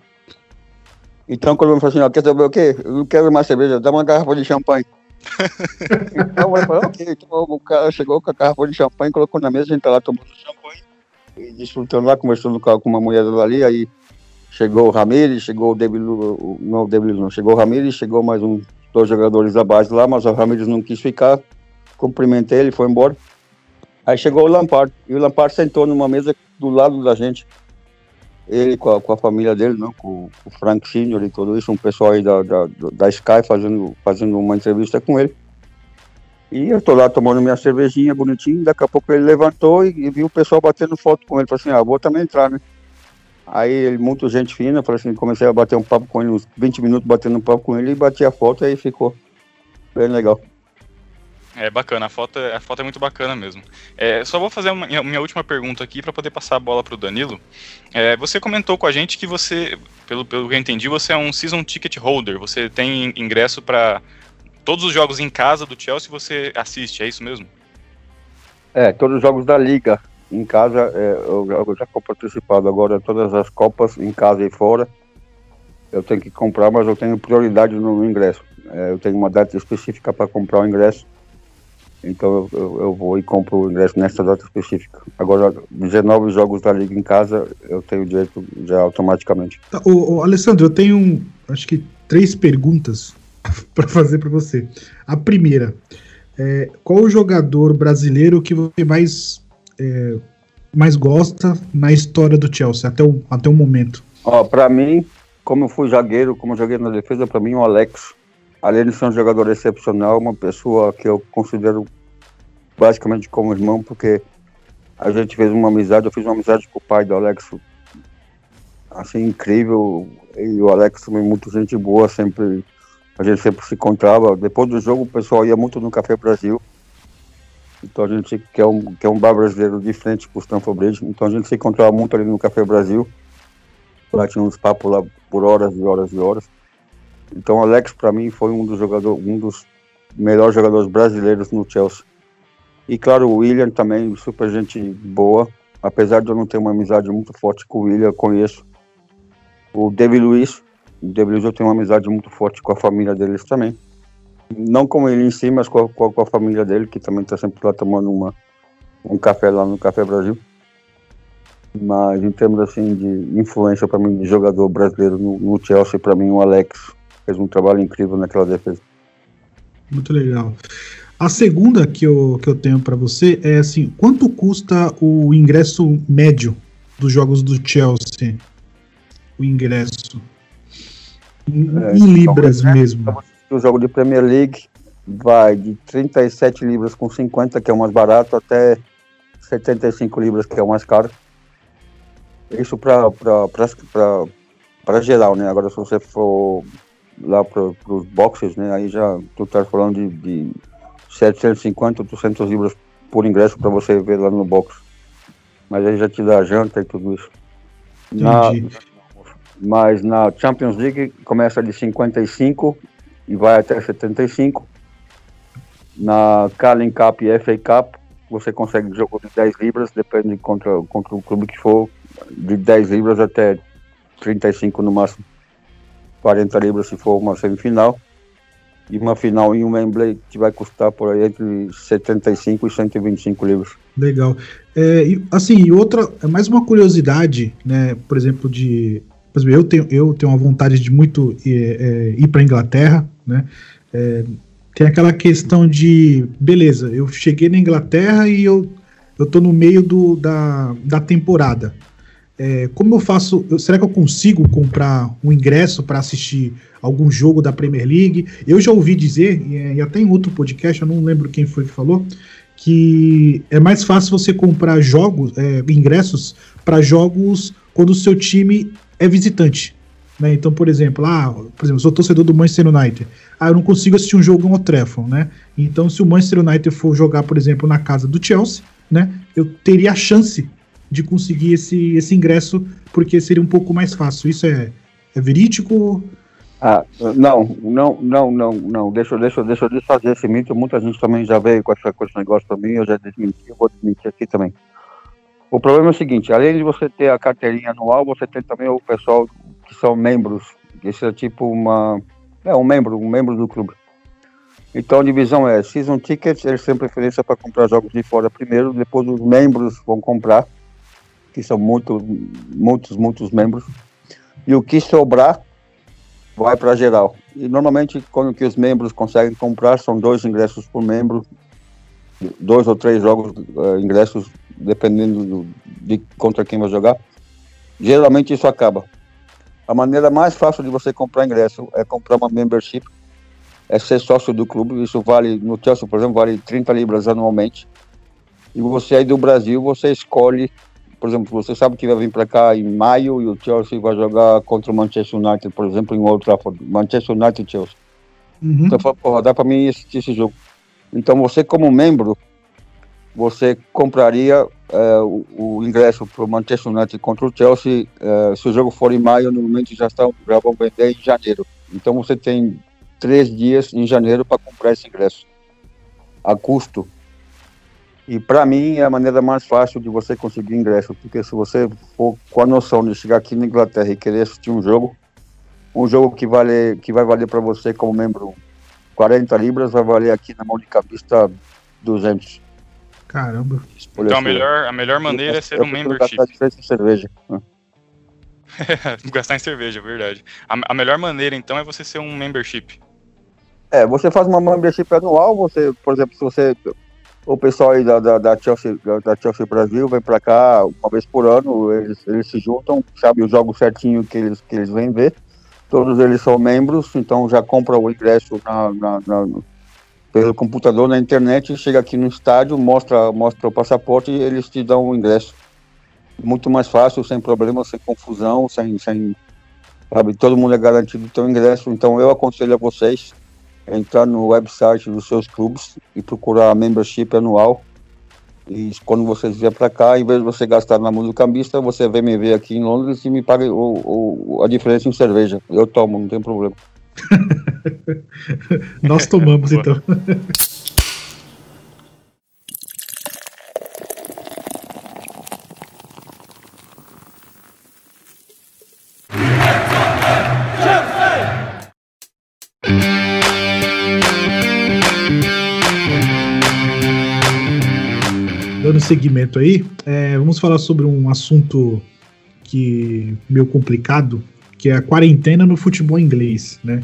Então quando eu falei assim, quer saber o quê? Eu não quero mais cerveja, dá uma garrafa de champanhe. então eu falei, ok, então o cara chegou com a garrafa de champanhe, colocou na mesa, a gente tá lá tomando champanhe, e desfrutando lá, conversando com uma mulher ali, aí Chegou o Ramires, chegou o David, não o David não, chegou o Ramires, chegou mais um, dois jogadores da base lá, mas o Ramires não quis ficar, cumprimentei ele, foi embora. Aí chegou o Lampard, e o Lampard sentou numa mesa do lado da gente, ele com a, com a família dele, não, com, com, o Frank Senior e tudo isso, um pessoal aí da, da, da Sky fazendo, fazendo uma entrevista com ele. E eu tô lá tomando minha cervejinha bonitinho, daqui a pouco ele levantou e, e viu o pessoal batendo foto com ele. Falei assim, ah, vou também entrar, né? Aí ele, muito gente fina, falei assim, comecei a bater um papo com ele, uns 20 minutos batendo um papo com ele e bati a foto e aí ficou bem legal. É bacana, a foto, a foto é muito bacana mesmo. É, só vou fazer uma, minha última pergunta aqui para poder passar a bola para o Danilo. É, você comentou com a gente que você, pelo, pelo que eu entendi, você é um season ticket holder. Você tem ingresso para todos os jogos em casa do Chelsea. Você assiste, é isso mesmo? É, todos os jogos da liga em casa, é, eu, já estou participado agora todas as Copas, em casa e fora. Eu tenho que comprar, mas eu tenho prioridade no ingresso. É, eu tenho uma data específica para comprar o ingresso. Então eu, eu, eu, vou e compro o ingresso nessa data específica. Agora, 19 jogos da Liga em casa, eu tenho direito já automaticamente. Tá, ô, ô, Alessandro, eu tenho acho que três perguntas para fazer para você. A primeira, é, qual o jogador brasileiro que você mais é, mais gosta na história do Chelsea até o, até o momento? Ó, para mim, como eu fui zagueiro, como eu joguei na defesa, para mim o Alex, além de ser um jogador excepcional, uma pessoa que eu considero basicamente como irmão, porque a gente fez uma amizade, eu fiz uma amizade com o pai do Alex, assim, incrível, e o Alex também muito gente boa, sempre, a gente sempre se encontrava, depois do jogo o pessoal ia muito no Café Brasil, então a gente quer um, quer um bar brasileiro de frente para o Stanford Bridge. Então a gente se encontrava muito ali no Café Brasil. Lá tinha uns papos lá por horas e horas e horas. Então Alex para mim foi um dos jogadores, um dos melhores jogadores brasileiros no Chelsea. E claro, o William também, super gente boa. Apesar de eu não ter uma amizade muito forte com o William, eu conheço. O David Luiz, o David Luiz eu tenho uma amizade muito forte com a família deles também não com ele em si, mas com a, com a família dele, que também está sempre lá tomando uma, um café lá no Café Brasil. Mas em termos assim de influência para mim de jogador brasileiro no, no Chelsea, para mim o Alex fez um trabalho incrível naquela defesa. Muito legal. A segunda que eu, que eu tenho para você é assim: quanto custa o ingresso médio dos jogos do Chelsea? O ingresso. Em, é, em libras então, mesmo. O jogo de Premier League vai de 37 libras com 50, que é o mais barato, até 75 libras, que é o mais caro. Isso para geral, né? Agora, se você for lá para os boxes, né? Aí já tu tá falando de, de 750, 800 libras por ingresso para você ver lá no box. Mas aí já te dá janta e tudo isso. Na, mas na Champions League começa de 55 e vai até 75. Na Carling Cup e FA Cup você consegue jogo de 10 libras, depende contra, contra o clube que for, de 10 libras até 35 no máximo. 40 libras se for uma semifinal. E uma final em um Wembley que vai custar por aí entre 75 e 125 libras. Legal. É, assim, outra, é mais uma curiosidade, né? Por exemplo, de. Eu tenho, eu tenho uma vontade de muito é, é, ir para Inglaterra, né? É, tem aquela questão de, beleza, eu cheguei na Inglaterra e eu, eu tô no meio do, da, da temporada. Como eu faço? Eu, será que eu consigo comprar um ingresso para assistir algum jogo da Premier League? Eu já ouvi dizer, e, e, até em outro podcast, eu não lembro quem foi que falou, que é mais fácil você comprar jogos, é, ingressos para jogos quando o seu time é visitante. Né? Então, por exemplo, ah, por exemplo, sou torcedor do Manchester United. Ah, eu não consigo assistir um jogo no Trafford, né? Então, se o Manchester United for jogar, por exemplo, na casa do Chelsea, né? Eu teria a chance de conseguir esse, esse ingresso, porque seria um pouco mais fácil. Isso é, é verídico? Ah, não, não, não, não, não. Deixa, deixa, deixa eu desfazer esse mito. Muita gente também já veio com, essa, com esse negócio também, eu já desmenti, eu vou desmentir aqui também. O problema é o seguinte, além de você ter a carteirinha anual, você tem também o pessoal que são membros, esse é tipo uma, é um membro, um membro do clube. Então a divisão é Season Tickets, eles têm preferência para comprar jogos de fora primeiro, depois os membros vão comprar que são muito, muitos, muitos membros, e o que sobrar vai para geral. E normalmente, quando que os membros conseguem comprar, são dois ingressos por membro, dois ou três jogos, uh, ingressos, dependendo do, de contra quem vai jogar. Geralmente isso acaba. A maneira mais fácil de você comprar ingresso é comprar uma membership, é ser sócio do clube. Isso vale, no Chelsea, por exemplo, vale 30 libras anualmente. E você aí do Brasil, você escolhe por exemplo, você sabe que vai vir para cá em maio e o Chelsea vai jogar contra o Manchester United, por exemplo, em Old Trafford. Manchester United e Chelsea. Uhum. Então, porra, dá para mim assistir esse jogo. Então, você como membro, você compraria é, o, o, ingresso para o Manchester United contra o Chelsea. É, se o jogo for em maio, normalmente já, está, já vão vender em janeiro. Então, você tem três dias em janeiro para comprar esse ingresso. A custo e para mim é a maneira mais fácil de você conseguir ingresso, porque se você for com a noção de chegar aqui na Inglaterra e querer assistir um jogo, um jogo que, vale, que vai valer para você como membro 40 libras, vai valer aqui na mão de cabista 200. Caramba. Então a melhor, a melhor maneira é ser um membership. Gastar em cerveja. Gastar em cerveja, verdade. A, a melhor maneira então é você ser um membership. É, você faz uma membership anual, você, por exemplo, se você o pessoal aí da, da, da, Chelsea, da Chelsea Brasil vem para cá uma vez por ano, eles, eles se juntam, sabem os jogos certinho que eles, que eles vêm ver. Todos eles são membros, então já compra o ingresso na, na, na, pelo computador na internet, chega aqui no estádio, mostra, mostra o passaporte e eles te dão o ingresso. Muito mais fácil, sem problema, sem confusão, sem, sem sabe, todo mundo é garantido o ingresso. Então eu aconselho a vocês entrar no website dos seus clubes e procurar a membership anual. E quando vocês vier para cá, em vez de você gastar na música cambista, você vem me ver aqui em Londres e me paga o, o, a diferença em cerveja. Eu tomo, não tem problema. Nós tomamos então. dando seguimento aí, é, vamos falar sobre um assunto que meio complicado, que é a quarentena no futebol inglês, né?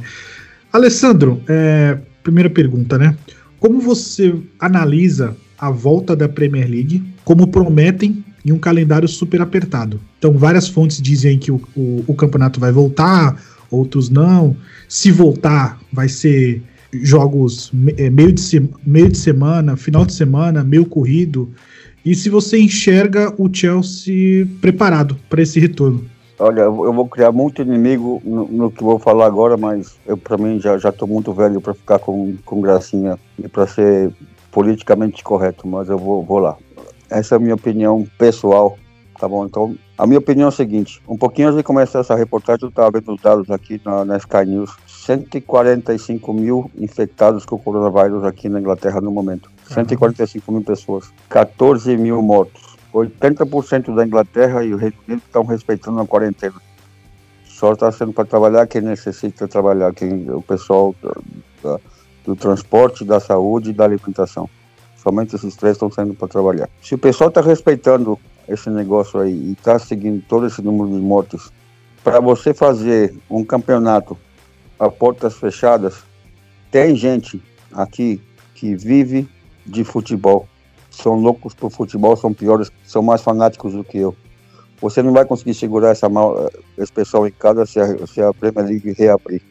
Alessandro, é, primeira pergunta, né? Como você analisa a volta da Premier League? Como prometem em um calendário super apertado. Então, várias fontes dizem que o, o, o campeonato vai voltar, outros não. Se voltar, vai ser jogos é, meio de, meio de semana, final de semana, meio corrido. E se você enxerga o Chelsea preparado para esse retorno? Olha, eu vou criar muito inimigo no, no que vou falar agora, mas eu para mim já já tô muito velho para ficar com, com gracinha e para ser politicamente correto, mas eu vou, vou lá. Essa é a minha opinião pessoal, tá bom? Então, a minha opinião é a seguinte: um pouquinho antes de começar essa reportagem, eu estava vendo os dados aqui na, na Sky News. 145 mil infectados com coronavírus aqui na Inglaterra no momento. 145 mil pessoas. 14 mil mortos. 80% da Inglaterra e o Reino Unido estão respeitando a quarentena. Só está sendo para trabalhar quem necessita trabalhar, quem, o pessoal do, do, transporte, da saúde e da alimentação. Somente esses três estão saindo para trabalhar. Se o pessoal está respeitando esse negócio aí e está seguindo todo esse número de mortos, para você fazer um campeonato a portas fechadas, tem gente aqui que vive de futebol. São loucos por futebol, são piores, são mais fanáticos do que eu. Você não vai conseguir segurar essa mal, esse pessoal em casa se a, se a Premier League reabrir.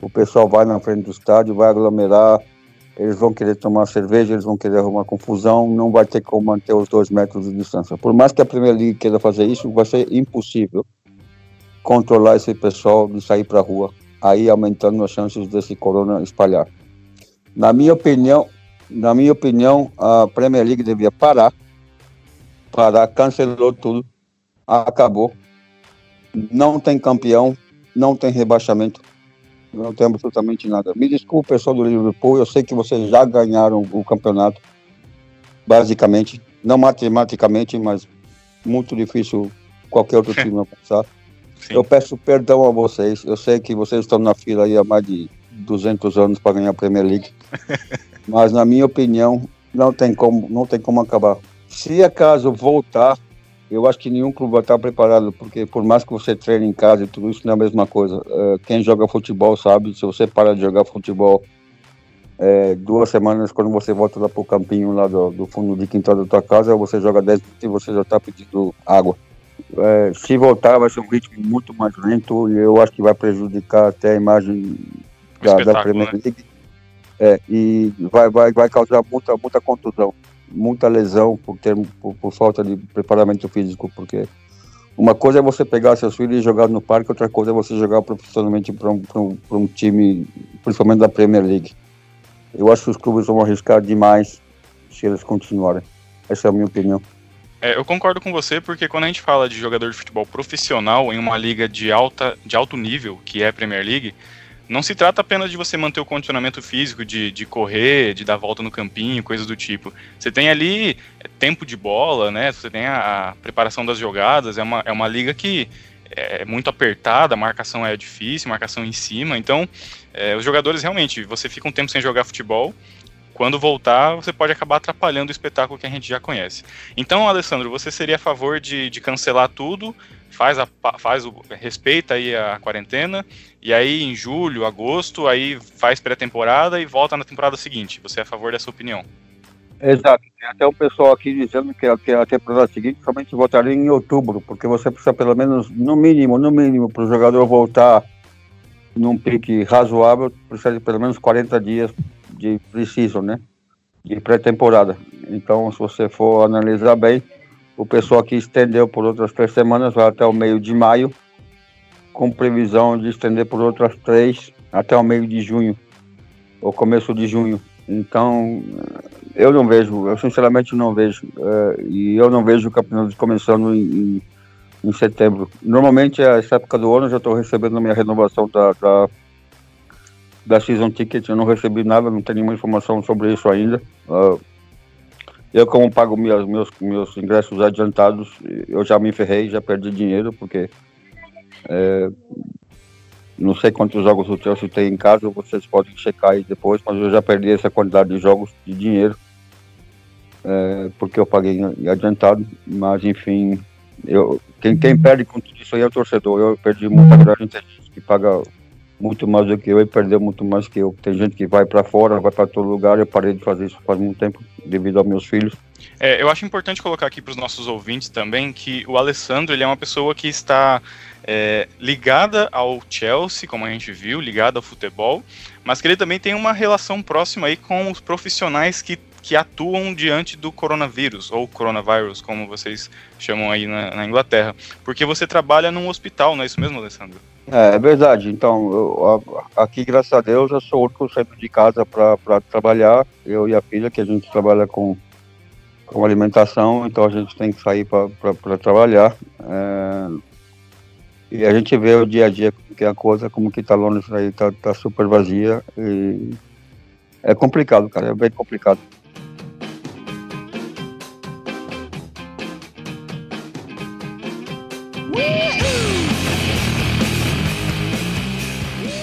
O pessoal vai na frente do estádio, vai aglomerar, eles vão querer tomar cerveja, eles vão querer arrumar confusão, não vai ter como manter os dois metros de distância. Por mais que a Premier League queira fazer isso, vai ser impossível controlar esse pessoal de sair para a rua aí aumentando as chances desse corona espalhar. Na minha opinião, na minha opinião, a Premier League devia parar, parar, cancelou tudo, acabou. Não tem campeão, não tem rebaixamento, não tem absolutamente nada. Me desculpe, pessoal do Liverpool, eu sei que vocês já ganharam o campeonato, basicamente, não matematicamente, mas muito difícil qualquer outro time alcançar. Eu peço perdão a vocês. Eu sei que vocês estão na fila aí há mais de 200 anos para ganhar a Premier League. Mas na minha opinião, não tem como, não tem como acabar. Se acaso voltar, eu acho que nenhum clube vai estar preparado, porque por mais que você treine em casa e tudo isso, não é a mesma coisa. É, quem joga futebol sabe, se você para de jogar futebol é, duas semanas, quando você volta lá para o campinho lá do, do, fundo de quintal da tua casa, você joga 10 minutos e você já está pedindo água é, se voltar vai ser um ritmo muito mais lento e eu acho que vai prejudicar até a imagem da, da Premier né? League. É, e vai, vai, vai causar muita, muita contusão, muita lesão por, ter, por, por falta de preparamento físico, porque uma coisa é você pegar seus filhos e jogar no parque, outra coisa é você jogar profissionalmente para um, um, um time, principalmente da Premier League. Eu acho que os clubes vão arriscar demais se eles continuarem. Essa é a minha opinião. É, eu concordo com você, porque quando a gente fala de jogador de futebol profissional em uma liga de, alta, de alto nível, que é a Premier League, não se trata apenas de você manter o condicionamento físico, de, de correr, de dar volta no campinho, coisas do tipo. Você tem ali é, tempo de bola, né? Você tem a, a, preparação das jogadas, é uma, é uma liga que é muito apertada, a marcação é difícil, marcação em cima, então é, os jogadores realmente, você fica um tempo sem jogar futebol, quando voltar, você pode acabar atrapalhando o espetáculo que a gente já conhece. Então, Alessandro, você seria a favor de, de cancelar tudo, faz, a, faz o, respeita aí a quarentena, e aí em julho, agosto, aí faz pré-temporada e volta na temporada seguinte. Você é a favor dessa opinião? Exato. Tem até o pessoal aqui dizendo que a, que a temporada seguinte somente voltaria em outubro, porque você precisa pelo menos, no mínimo, no mínimo, para o jogador voltar num pique razoável, precisa de pelo menos 40 dias de preciso, né? De pré-temporada. Então, se você for analisar bem, o pessoal aqui estendeu por outras três semanas, vai até o meio de maio, com previsão de estender por outras três até o meio de junho, ou começo de junho. Então, eu não vejo, eu sinceramente não vejo, é, e eu não vejo o campeonato começando em, em, em setembro. Normalmente, essa época do ano, eu já estou recebendo a minha renovação da, da da Season Ticket, eu não recebi nada, não tenho nenhuma informação sobre isso ainda. Uh, eu, como pago meus, meus, meus ingressos adiantados, eu já me ferrei, já perdi dinheiro, porque é, não sei quantos jogos o Chelsea tem em casa, vocês podem checar aí depois, mas eu já perdi essa quantidade de jogos de dinheiro, é, porque eu paguei adiantado, mas enfim, eu, quem, quem perde com tudo isso aí é o torcedor, eu perdi muita grana, gente que paga muito mais do que eu e perdeu muito mais que eu. Tem gente que vai para fora, vai para todo lugar. Eu parei de fazer isso faz muito tempo devido aos meus filhos. É, eu acho importante colocar aqui para os nossos ouvintes também que o Alessandro ele é uma pessoa que está é, ligada ao Chelsea, como a gente viu, ligada ao futebol, mas que ele também tem uma relação próxima aí com os profissionais que, que atuam diante do coronavírus, ou coronavírus, como vocês chamam aí na, na Inglaterra. Porque você trabalha num hospital, não é isso mesmo, Alessandro? É, é verdade. Então, eu, aqui, graças a Deus, eu sou o único sempre de casa para trabalhar. Eu e a filha, que a gente trabalha com, com alimentação, então a gente tem que sair para trabalhar. É, e a gente vê o dia a dia que é a coisa, como que tá Londres aí, tá, tá super vazia. E é complicado, cara, é bem complicado.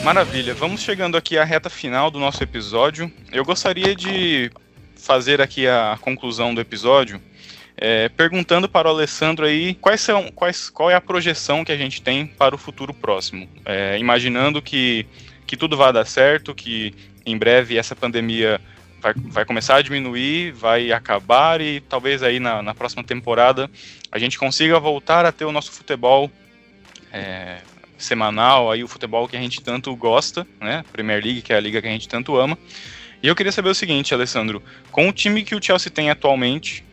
Maravilha, vamos chegando aqui à reta final do nosso episódio. Eu gostaria de fazer aqui a conclusão do episódio é, perguntando para o Alessandro aí quais são, quais, qual é a projeção que a gente tem para o futuro próximo. É, imaginando que, que tudo vai dar certo, que em breve essa pandemia vai, vai começar a diminuir, vai acabar e talvez aí na, na próxima temporada a gente consiga voltar a ter o nosso futebol é, semanal, aí o futebol que a gente tanto gosta, né? Premier League, que é a liga que a gente tanto ama. E eu queria saber o seguinte, Alessandro, com o time que o Chelsea tem atualmente,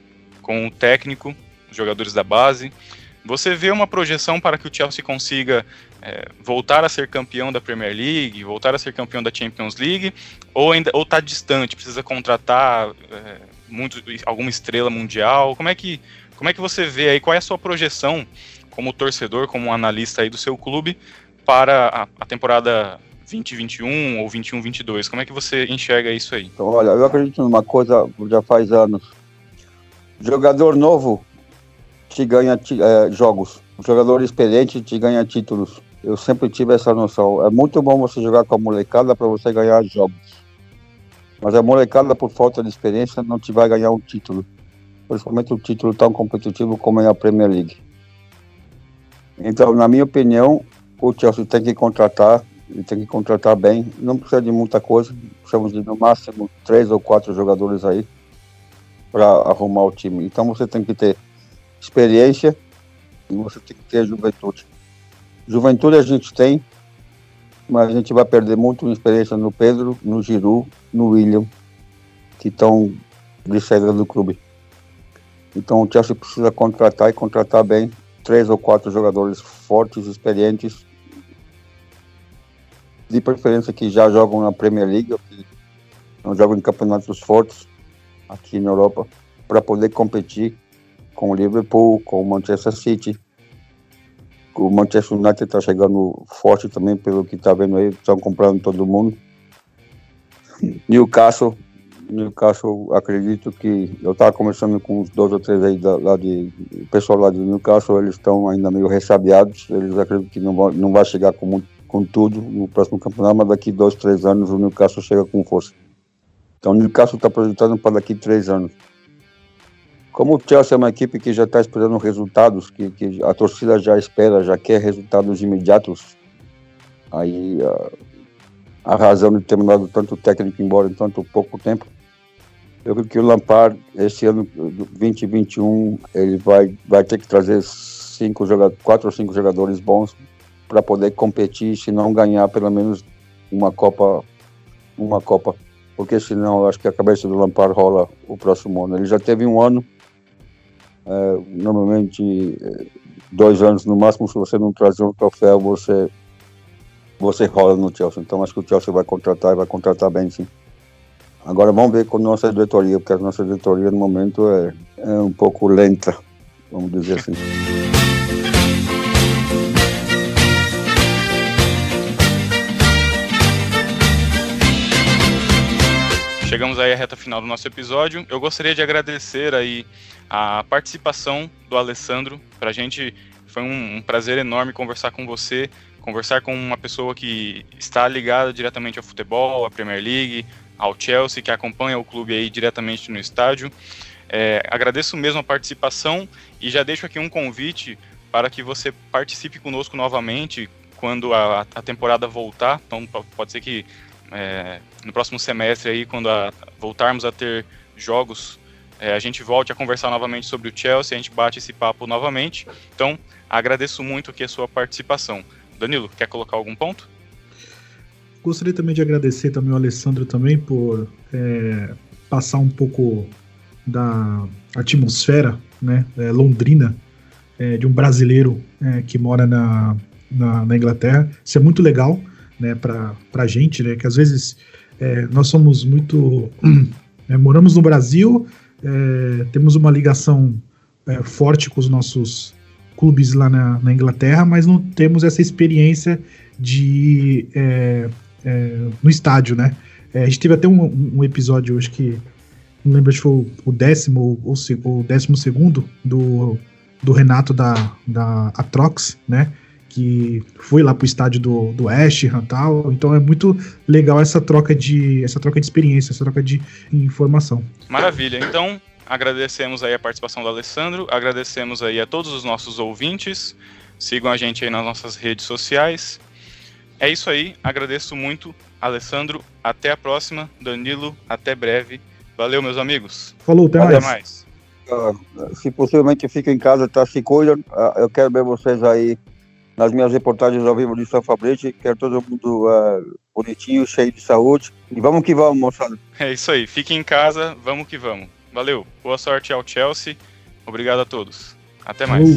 com o técnico, os jogadores da base. Você vê uma projeção para que o Chelsea consiga é, voltar a ser campeão da Premier League, voltar a ser campeão da Champions League, ou ainda ou está distante, precisa contratar é, muito, alguma estrela mundial? Como é que como é que você vê aí? Qual é a sua projeção como torcedor, como analista aí do seu clube para a, a temporada 2021 ou 21-22? Como é que você enxerga isso aí? Então, olha, eu acredito numa coisa já faz anos Jogador novo te ganha é, jogos. Jogador experiente te ganha títulos. Eu sempre tive essa noção. É muito bom você jogar com a molecada para você ganhar jogos. Mas a molecada, por falta de experiência, não te vai ganhar um título. Principalmente um título tão competitivo como é a Premier League. Então, na minha opinião, o Chelsea tem que contratar, e tem que contratar bem. Não precisa de muita coisa. Precisamos de no máximo três ou quatro jogadores aí para arrumar o time. Então você tem que ter experiência e você tem que ter juventude. Juventude a gente tem, mas a gente vai perder muito experiência no Pedro, no Giru, no William, que estão de saída do clube. Então o Chelsea precisa contratar e contratar bem três ou quatro jogadores fortes, experientes, de preferência que já jogam na Premier League, que não jogam em campeonatos fortes, aqui na Europa para poder competir com o Liverpool, com o Manchester City. O Manchester United está chegando forte também, pelo que está vendo aí, estão comprando todo mundo. Newcastle, Newcastle, acredito que eu estava conversando com uns dois ou três aí da, lá de o pessoal lá de Newcastle, eles estão ainda meio ressabiados, eles acreditam que não, não vai chegar com, muito, com tudo no próximo campeonato, mas daqui dois, três anos o Newcastle chega com força. Então o Newcastle está projetando para daqui três anos. Como o Chelsea é uma equipe que já está esperando resultados, que, que, a torcida já espera, já quer resultados imediatos, aí a, a razão de ter mandado tanto técnico embora em tanto pouco tempo, eu creio que o Lampard, esse ano 2021, ele vai, vai ter que trazer cinco quatro ou cinco jogadores bons para poder competir, se não ganhar pelo menos uma Copa, uma Copa porque senão eu acho que a cabeça do Lampard rola o próximo ano. Ele já teve um ano, é, normalmente é, dois anos no máximo, se você não trazer um troféu, você, você rola no Chelsea. Então acho que o Chelsea vai contratar e vai contratar bem sim. Agora vamos ver com nossa diretoria, porque a nossa diretoria no momento é, é um pouco lenta, vamos dizer assim. chegamos aí à reta final do nosso episódio. Eu gostaria de agradecer aí a participação do Alessandro. Para a gente foi um, um, prazer enorme conversar com você, conversar com uma pessoa que está ligada diretamente ao futebol, à Premier League, ao Chelsea, que acompanha o clube aí diretamente no estádio. É, agradeço mesmo a participação e já deixo aqui um convite para que você participe conosco novamente quando a, a temporada voltar. Então pode ser que é, no próximo semestre aí, quando a, voltarmos a ter jogos é, a gente volte a conversar novamente sobre o Chelsea, a gente bate esse papo novamente. Então, agradeço muito aqui a sua participação. Danilo, quer colocar algum ponto? Gostaria também de agradecer também ao Alessandro também por é, passar um pouco da atmosfera né, é, londrina é, de um brasileiro é, que mora na, na, na, Inglaterra. Isso é muito legal né, para a gente, né, que às vezes é, nós somos muito. Né, moramos no Brasil, é, temos uma ligação é, forte com os nossos clubes lá na, na, Inglaterra, mas não temos essa experiência de no estádio, né? a gente teve até um, um episódio hoje que não lembro se foi o décimo ou o décimo segundo do, do Renato da, da Atrox, né? Que foi lá pro estádio do, do Ash e tal. Então é muito legal essa troca de essa troca de experiência, essa troca de informação. Maravilha. Então, agradecemos aí a participação do Alessandro, agradecemos aí a todos os nossos ouvintes. Sigam a gente aí nas nossas redes sociais. É isso aí, agradeço muito, Alessandro. Até a próxima, Danilo, até breve. Valeu, meus amigos. Falou, até, até mais. mais. Uh, se possivelmente fica em casa, tá? Se cuidam. Uh, eu quero ver vocês aí nas minhas reportagens ao vivo de São Fabrício. Quero todo mundo uh, bonitinho, cheio de saúde. E vamos que vamos, moçada. É isso aí. Fique em casa, vamos que vamos. Valeu. Boa sorte ao Chelsea. Obrigado a todos. Até mais. Uh.